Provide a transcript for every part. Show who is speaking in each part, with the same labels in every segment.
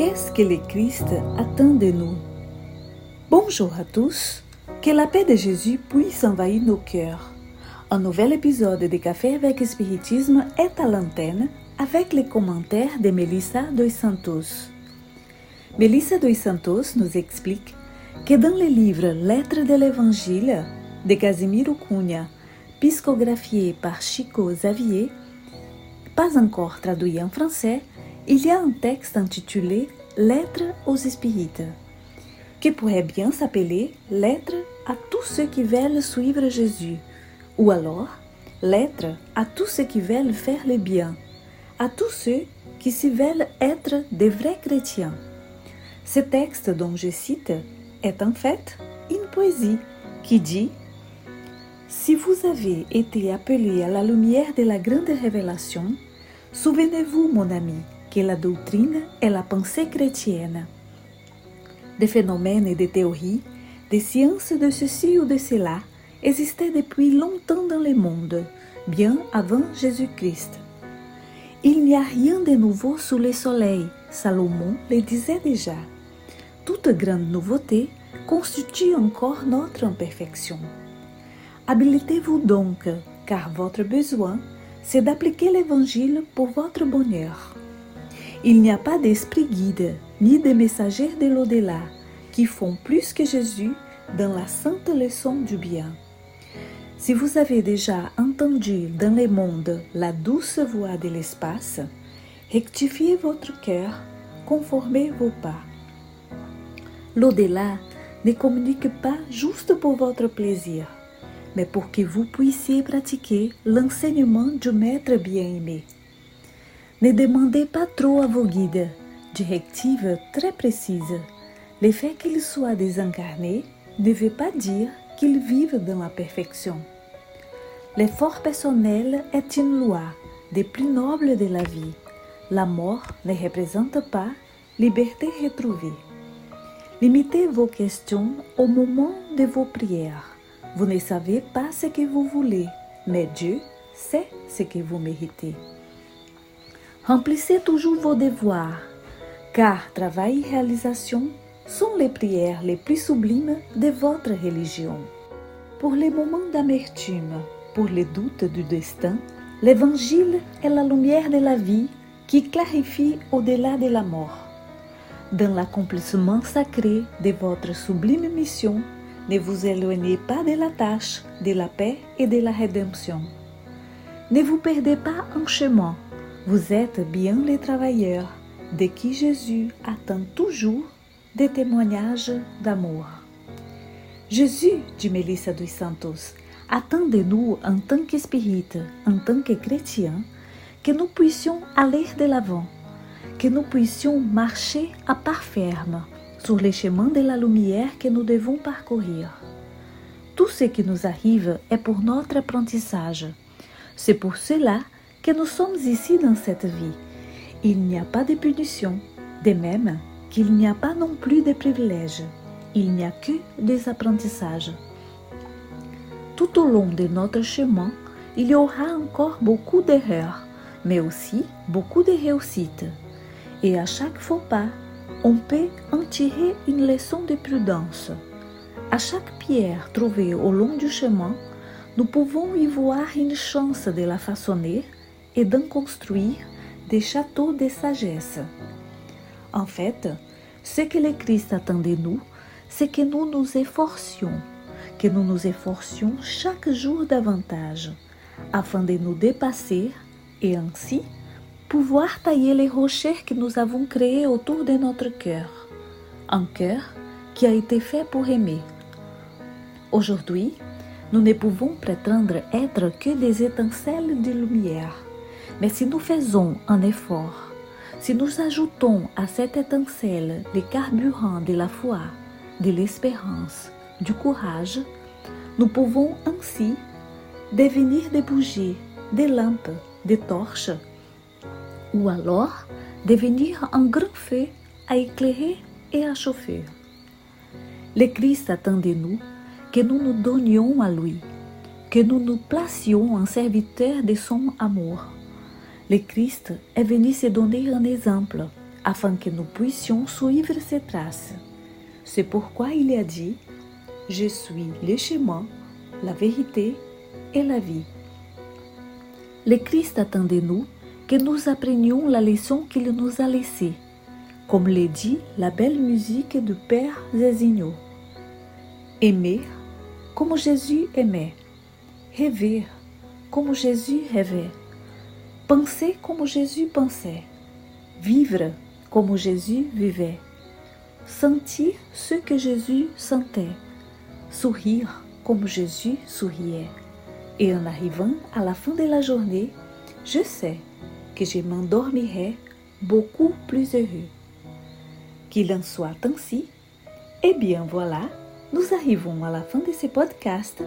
Speaker 1: Qu'est-ce que le Christ attend de nous? Bonjour à tous, que la paix de Jésus puisse envahir nos cœurs. Un nouvel épisode de Café avec Spiritisme est à l'antenne avec les commentaires de Melissa dos Santos. Melissa dos Santos nous explique que dans le livre Lettres de l'Évangile de Casimiro Cunha, psicographié par Chico Xavier, pas encore traduit en français, il y a un texte intitulé Lettres aux Spirites, qui pourrait bien s'appeler Lettres à tous ceux qui veulent suivre Jésus, ou alors Lettres à tous ceux qui veulent faire le bien, à tous ceux qui se veulent être des vrais chrétiens. Ce texte dont je cite est en fait une poésie qui dit Si vous avez été appelé à la lumière de la grande révélation, souvenez-vous, mon ami, que la doutrine est la pensée chrétienne. Des phénomènes et des théories, des sciences de ceci ou de cela existaient depuis longtemps dans le monde, bien avant Jésus-Christ. Il n'y a rien de nouveau sous le soleil, Salomon le disait déjà. Toute grande nouveauté constitue encore notre imperfection. Habilitez-vous donc, car votre besoin, c'est d'appliquer l'Évangile pour votre bonheur. Il n'y a pas d'esprit guide, ni de messagers de l'au-delà, qui font plus que Jésus dans la sainte leçon du bien. Si vous avez déjà entendu dans le monde la douce voix de l'espace, rectifiez votre cœur, conformez vos pas. L'au-delà ne communique pas juste pour votre plaisir, mais pour que vous puissiez pratiquer l'enseignement du Maître bien-aimé. Ne demandez pas trop à vos guides, directives très précises. Le fait qu'ils soient désincarnés ne veut pas dire qu'ils vivent dans la perfection. L'effort personnel est une loi des plus nobles de la vie. La mort ne représente pas liberté retrouvée. Limitez vos questions au moment de vos prières. Vous ne savez pas ce que vous voulez, mais Dieu sait ce que vous méritez. Remplissez toujours vos devoirs, car travail et réalisation sont les prières les plus sublimes de votre religion. Pour les moments d'amertume, pour les doutes du destin, l'Évangile est la lumière de la vie qui clarifie au-delà de la mort. Dans l'accomplissement sacré de votre sublime mission, ne vous éloignez pas de la tâche de la paix et de la rédemption. Ne vous perdez pas en chemin vous êtes bien les travailleurs de qui Jésus attend toujours des témoignages d'amour. Jésus, dit Melissa dos Santos, attend de nous en tant qu'espírite, en tant que chrétiens, que nous puissions aller de l'avant, que nous puissions marcher à pas ferme sur les chemins de la lumière que nous devons parcourir. Tout ce qui nous arrive est pour notre apprentissage. C'est pour cela que nous sommes ici dans cette vie. Il n'y a pas de punition, de même qu'il n'y a pas non plus de privilèges. Il n'y a que des apprentissages. Tout au long de notre chemin, il y aura encore beaucoup d'erreurs, mais aussi beaucoup de réussites. Et à chaque faux pas, on peut en tirer une leçon de prudence. À chaque pierre trouvée au long du chemin, nous pouvons y voir une chance de la façonner et d'en construire des châteaux de sagesse. En fait, ce que le Christ attend de nous, c'est que nous nous efforcions, que nous nous efforcions chaque jour davantage, afin de nous dépasser et ainsi pouvoir tailler les rochers que nous avons créés autour de notre cœur, un cœur qui a été fait pour aimer. Aujourd'hui, nous ne pouvons prétendre être que des étincelles de lumière mais si nous faisons un effort, si nous ajoutons à cette étincelle les carburants de la foi, de l'espérance, du courage, nous pouvons ainsi devenir des bougies, des lampes, des torches, ou alors devenir un grand feu à éclairer et à chauffer. Le Christ attend de nous que nous nous donnions à lui, que nous nous placions en serviteurs de son amour le Christ est venu se donner un exemple afin que nous puissions suivre ses traces. C'est pourquoi il a dit, Je suis le chemin, la vérité et la vie. Le Christ attend de nous que nous apprenions la leçon qu'il nous a laissée, comme le dit la belle musique du Père Zezinho. Aimer como Jésus aimait, rêver como Jésus rêvait, penser como Jésus pensait, vivre como Jésus vivait, sentir ce que Jésus sentait, sourire comme Jésus souriait. Et en arrivant à la fin de la journée, je sais que je m'endormirai beaucoup plus heureux. Qu'il en soit ainsi. Et bien voilà, nous arrivons à la fin de ce podcast.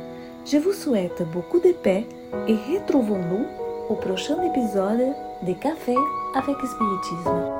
Speaker 1: Je vous souhaite beaucoup de paix et retrouvons-nous au prochain épisode de Café avec Spiritisme.